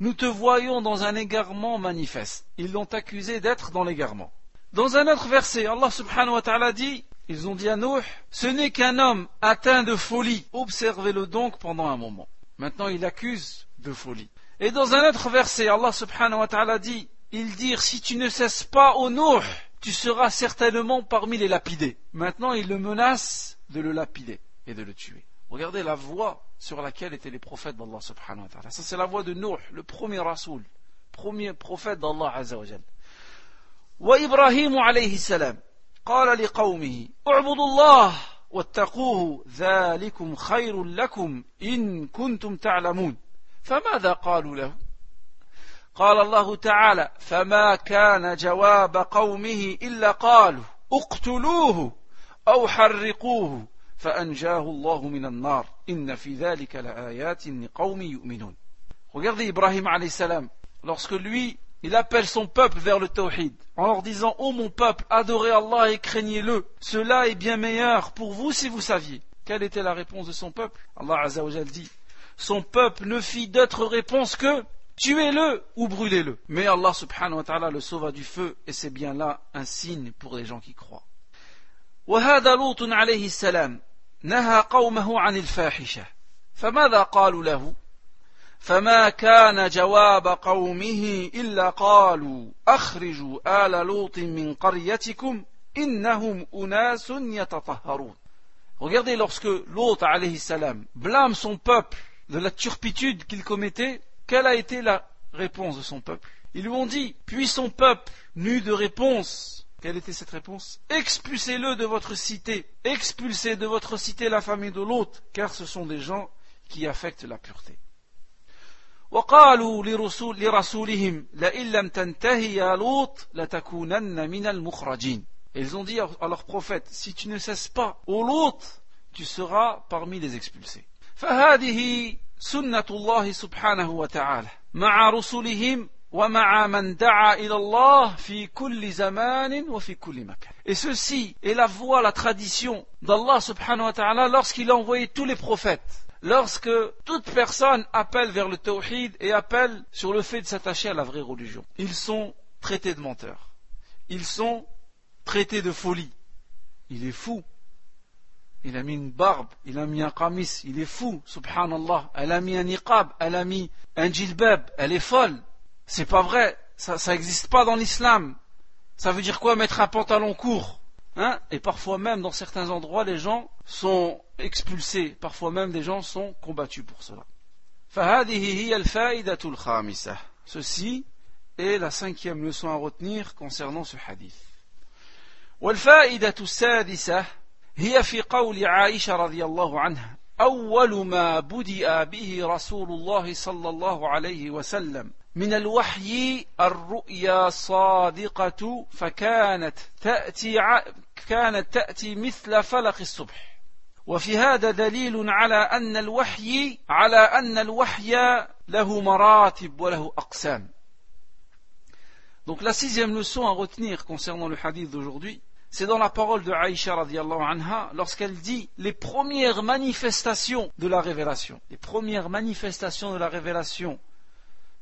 Nous te voyons dans un égarement manifeste. Ils l'ont accusé d'être dans l'égarement. Dans un autre verset, Allah subhanahu wa ta'ala dit Ils ont dit à Nuh, ce n'est qu'un homme atteint de folie. Observez-le donc pendant un moment. Maintenant, il accuse de folie. Et dans un autre verset, Allah subhanahu wa ta'ala dit, ils dirent, si tu ne cesses pas au Nuh, tu seras certainement parmi les lapidés. Maintenant, il le menace de le lapider et de le tuer. Regardez la voie sur laquelle étaient les prophètes d'Allah subhanahu wa ta'ala. Ça, c'est la voie de Nuh, le premier rasoul, premier prophète d'Allah azza wa وإبراهيم عليه السلام قال لقومه اعبدوا الله واتقوه ذلكم خير لكم إن كنتم تعلمون فماذا قالوا له قال الله تعالى فما كان جواب قومه إلا قالوا اقتلوه أو حرقوه فأنجاه الله من النار إن في ذلك لآيات لقوم يؤمنون Regardez Ibrahim alayhi salam, lorsque lui Il appelle son peuple vers le tawhid en leur disant Ô mon peuple, adorez Allah et craignez-le. Cela est bien meilleur pour vous si vous saviez. Quelle était la réponse de son peuple Allah Azzawajal dit Son peuple ne fit d'autre réponse que tuez-le ou brûlez-le. Mais Allah subhanahu wa ta'ala le sauva du feu et c'est bien là un signe pour les gens qui croient. وهذا لوط عليه السلام نهى قومه عن الفاحشة فماذا قالوا له فما كان جواب قومه إلا قالوا أخرجوا آل لوط من قريتكم إنهم أناس يتطهرون Regardez lorsque l'autre, alayhi salam, blâme son peuple de la turpitude qu'il commettait, quelle a été la réponse de son peuple Ils lui ont dit, puis son peuple n'eut de réponse. Quelle était cette réponse Expulsez-le de votre cité, expulsez de votre cité la famille de l'autre, car ce sont des gens qui affectent la pureté. وقالوا لرسول لرسولهم لئن لم تنتهي يا لوط لتكونن من المخرجين Ils ont dit à leur prophète, si tu ne cesses pas au Lot, tu seras parmi les expulsés. فهذه سنة الله سبحانه وتعالى مع رسلهم ومع من دعا إلى الله في كل زمان وفي كل مكان. Et ceci est la voie, la tradition d'Allah subhanahu wa ta'ala lorsqu'il a envoyé tous les prophètes lorsque toute personne appelle vers le tawhid et appelle sur le fait de s'attacher à la vraie religion. Ils sont traités de menteurs. Ils sont traités de folie. Il est fou. Il a mis une barbe, il a mis un kamis, il est fou, subhanallah. Elle a mis un niqab, elle a mis un djilbab, elle est folle. C'est pas vrai, ça n'existe pas dans l'islam. Ça veut dire quoi mettre un pantalon court Hein? Et parfois même, dans certains endroits, les gens sont expulsés. Parfois même, des gens sont combattus pour cela. Ceci est la cinquième leçon à retenir concernant ce hadith. والفائدة السادسة هي في قول عائشة رضي الله عنها أول ما بدأ به رسول الله صلى الله عليه وسلم من الوحي الرؤيا الصادقة فكانت تأتي كانت تأتي مثل فلق الصبح وفي هذا دليل على أن الوحي على أن الوحي له مراتب وله أقسام Donc la sixième leçon à retenir concernant le hadith d'aujourd'hui, c'est dans la parole de Aïcha radiallahu anha lorsqu'elle dit les premières manifestations de la révélation. Les premières manifestations de la révélation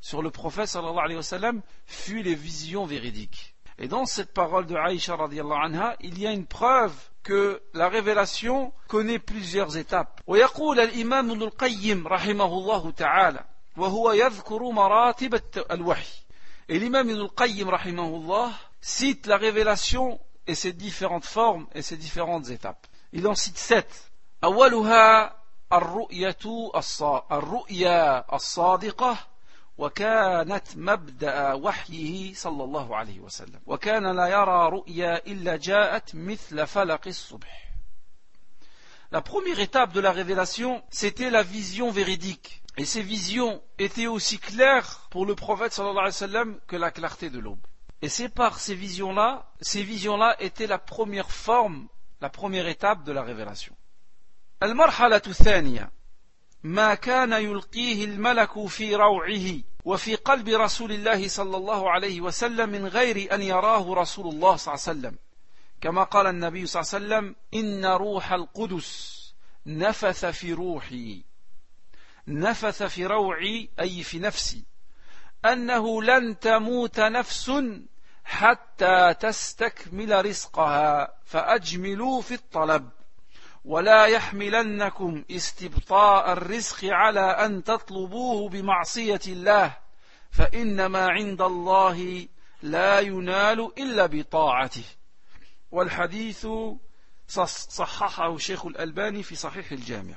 sur le prophète sallallahu alayhi wa sallam fut les visions véridiques. Et dans cette parole de Aïcha radiallahu anha, il y a une preuve que la révélation connaît plusieurs étapes. ويقول الإمام ابن القيم رحمه الله تعالى وهو يذكر مراتب الوحي. Et l'imam Ibn al-Qayyim rahimahullah cite la révélation et ses différentes formes et ses différentes étapes. Il en cite sept. أولها الرؤية الرؤيا الصادقة وكانت مبدأ وحيه صلى الله عليه وسلم وكان لا يرى رؤيا إلا جاءت مثل فلق الصبح La première étape de la révélation, c'était la vision véridique. Et ces visions étaient aussi claires pour le prophète sallallahu alayhi wa sallam que la clarté de l'aube. Et c'est par ces visions-là, ces visions-là étaient la première forme, la première étape de la révélation. المرحلة الثانية ما كان يلقيه الملك في روعه وفي قلب رسول الله صلى الله عليه وسلم من غير أن يراه رسول الله صلى الله عليه وسلم. كما قال النبي صلى الله عليه وسلم إن روح القدس نفث في روحي. نفث في روعي أي في نفسي. أنه لن تموت نفس حتى تستكمل رزقها فأجملوا في الطلب. ولا يحملنكم استبطاء الرزق على أن تطلبوه بمعصية الله فإنما عند الله لا ينال إلا بطاعته. والحديث صححه الشيخ الألباني في صحيح الجامع.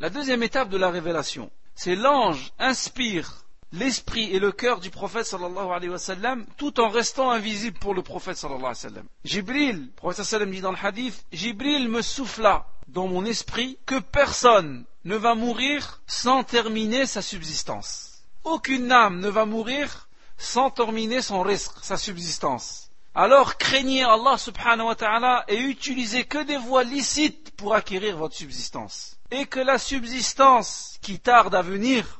La deuxième étape de la révélation, c'est l'ange inspire l'esprit et le cœur du prophète sallallahu alayhi wa sallam tout en restant invisible pour le prophète sallallahu alayhi wa sallam. Jibril, le prophète sallam dit dans le hadith, Jibril me souffla dans mon esprit que personne ne va mourir sans terminer sa subsistance. Aucune âme ne va mourir sans terminer son risque, sa subsistance. Alors craignez Allah subhanahu wa ta'ala et utilisez que des voies licites pour acquérir votre subsistance. Et que la subsistance qui tarde à venir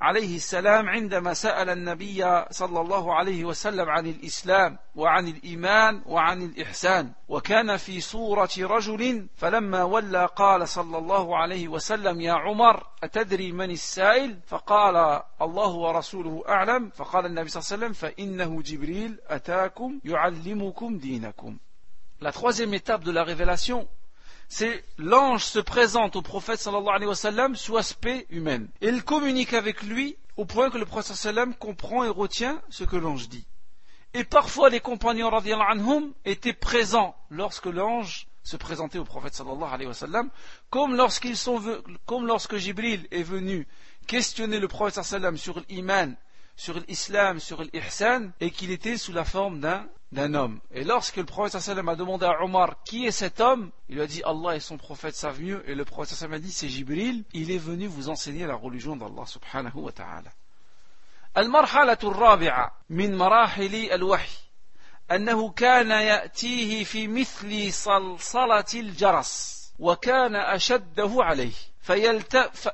عليه السلام عندما سأل النبي صلى الله عليه وسلم عن الإسلام وعن الإيمان وعن الإحسان وكان في صورة رجل فلما ولى قال صلى الله عليه وسلم يا عمر أتدري من السائل؟ فقال الله ورسوله أعلم. فقال النبي صلى الله عليه وسلم فإنه جبريل أتاكم يعلمكم دينكم. La troisième étape de la révélation, c'est l'ange se présente au prophète sallallahu alayhi wa sallam sous aspect humain. Il communique avec lui au point que le prophète sallam comprend et retient ce que l'ange dit. Et parfois les compagnons anhum étaient présents lorsque l'ange se présentait au prophète sallallahu alayhi wa sallam, comme lorsqu'ils sont comme lorsque Jibril est venu questionner le prophète sallallahu alayhi wa sallam sur l'iman, sur l'islam, sur l'ihsan, et qu'il était sous la forme d'un d'un homme. Et lorsque le prophète sallam a demandé à Omar qui est cet homme, il lui a dit Allah et son prophète savent mieux. Et le prophète sallam a dit c'est Jibril, il est venu vous enseigner la religion d'Allah subhanahu wa ta'ala. المرحلة الرابعة من مراحل الوحي أنه كان يأتيه في مثل صلصلة الجرس وكان أشده عليه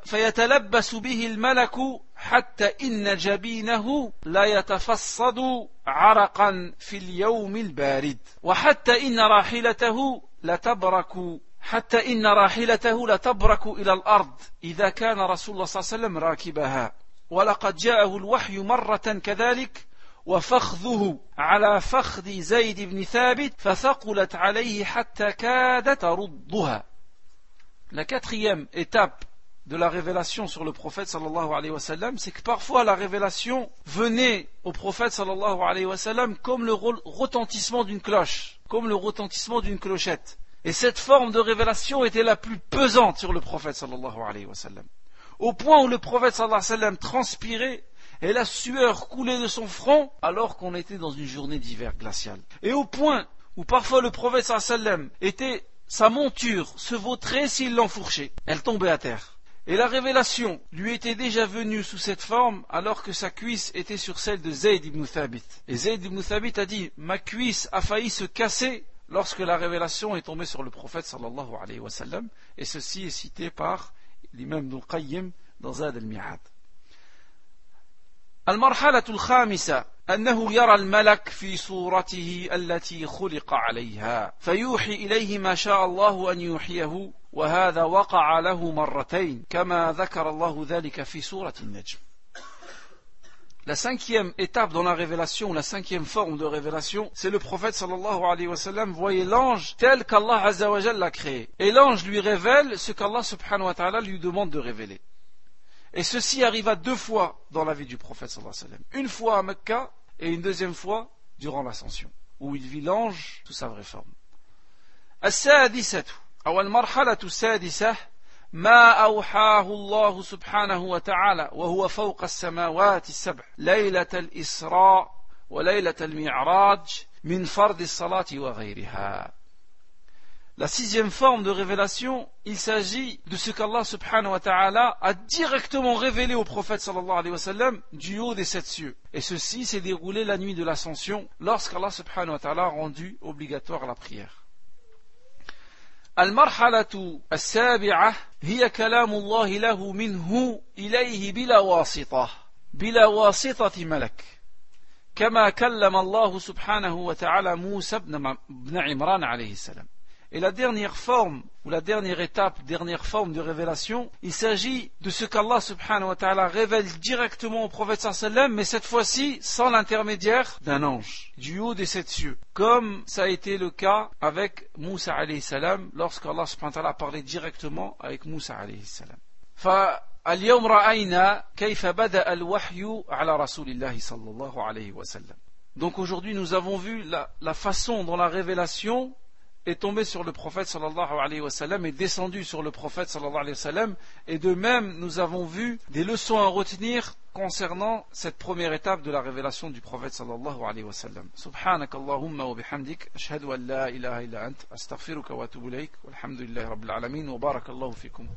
فيتلبس به الملك حتى إن جبينه لا يتفصد عرقا في اليوم البارد. وحتى إن راحلته لتبرك حتى إن راحلته لتبرك إلى الأرض إذا كان رسول الله صلى الله عليه وسلم راكبها. ولقد جاءه الوحي مرة كذلك وفخذه على فخذ زيد بن ثابت فثقلت عليه حتى كادت تردها. La quatrième étape de la révélation sur le prophète sallallahu alayhi wa sallam, c'est que parfois la révélation venait au prophète sallallahu alayhi wa sallam comme le retentissement d'une cloche, comme le retentissement d'une clochette. Et cette forme de révélation était la plus pesante sur le prophète sallallahu alayhi wa sallam. Au point où le prophète sallallahu alayhi wa sallam transpirait et la sueur coulait de son front alors qu'on était dans une journée d'hiver glacial. Et au point où parfois le prophète sallallahu alayhi wa sallam était sa monture se vautrait s'il l'enfourchait. Elle tombait à terre. Et la révélation lui était déjà venue sous cette forme alors que sa cuisse était sur celle de Zayd ibn Thabit. Et Zayd ibn Thabit a dit Ma cuisse a failli se casser lorsque la révélation est tombée sur le prophète sallallahu alayhi wa sallam. Et ceci est cité par l'imam Ibn Qayyim dans Zad al-Mi'ad. المرحلة الخامسة أنه يرى الملك في صورته التي خلق عليها فيوحي إليه ما شاء الله أن يوحيه وهذا وقع له مرتين كما ذكر الله ذلك في سورة النجم La cinquième étape dans la révélation, la cinquième forme de révélation, c'est le prophète sallallahu alayhi wa sallam voyait l'ange tel qu'Allah azza wa l'a créé. Et l'ange lui révèle ce qu'Allah subhanahu wa ta'ala lui demande de révéler. Et ceci arriva deux fois dans la vie du prophète sallallahu alayhi wa sallam. Une fois à Mecca et une deuxième fois durant l'ascension, où il vit l'ange sous sa vraie forme. السادسة أو المرحلة السادسة ما أوحاه الله سبحانه وتعالى وهو فوق السماوات السبع ليلة الإسراء وليلة المعراج من فرض الصلاة وغيرها La sixième forme de révélation, il s'agit de ce qu'Allah subhanahu wa ta'ala a directement révélé au prophète sallallahu alayhi wa sallam du haut des sept cieux. Et ceci s'est déroulé la nuit de l'ascension lorsqu'Allah subhanahu wa ta'ala a rendu obligatoire la prière. المرحلة السابعة هي كلام الله له منه إليه بلا واسطة بلا واسطة ملك. كما كلم الله سبحانه وتعالى موسى بن عمران عليه السلام. Et la dernière forme, ou la dernière étape, dernière forme de révélation, il s'agit de ce qu'Allah subhanahu wa ta'ala révèle directement au prophète sallam, mais cette fois-ci sans l'intermédiaire d'un ange, du haut des sept cieux. Comme ça a été le cas avec Moussa alayhi salam, lorsqu'Allah subhanahu wa ta'ala a parlé directement avec Moussa alayhi salam. فاليوم رأينا كيف بدأ الوحي على رسول الله صلى الله عليه وسلم. Donc aujourd'hui nous avons vu la, la façon dont la révélation est tombé sur le prophète sallallahu alayhi wa sallam, est descendu sur le prophète sallallahu alayhi wa sallam, et de même nous avons vu des leçons à retenir concernant cette première étape de la révélation du prophète sallallahu alayhi wa sallam. Subhanak Allahumma wa bihamdik, ashhadu an la ilaha illa ant, astaghfiruka wa atubu ilayk, walhamdulillahi rabbil alamin, wa barakallahu fikum.